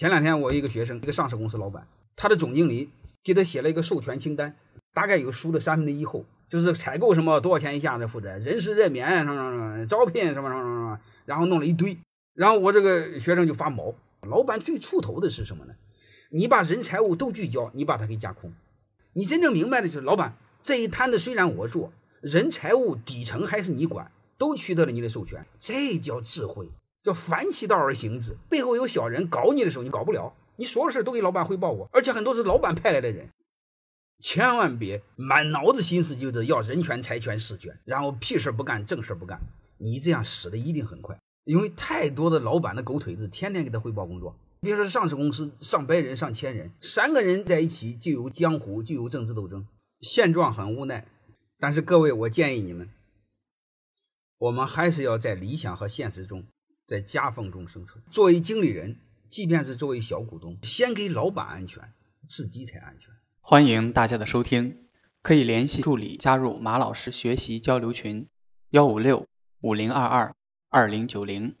前两天我一个学生，一个上市公司老板，他的总经理给他写了一个授权清单，大概有书的三分之一厚，就是采购什么多少钱以下的负责，人事任免什么什么，招聘什么什么什么，然后弄了一堆，然后我这个学生就发毛。老板最出头的是什么呢？你把人财物都聚焦，你把它给架空。你真正明白的是，老板这一摊子虽然我做，人财物底层还是你管，都取得了你的授权，这叫智慧，叫反其道而行之。背后有小人搞你的时候，你搞不了，你所有事都给老板汇报过，而且很多是老板派来的人，千万别满脑子心思就是要人权、财权、事权，然后屁事不干，正事不干，你这样死的一定很快。因为太多的老板的狗腿子，天天给他汇报工作。别说上市公司上百人、上千人，三个人在一起就有江湖，就有政治斗争，现状很无奈。但是各位，我建议你们，我们还是要在理想和现实中，在夹缝中生存。作为经理人，即便是作为小股东，先给老板安全，自己才安全。欢迎大家的收听，可以联系助理加入马老师学习交流群：幺五六五零二二。二零九零。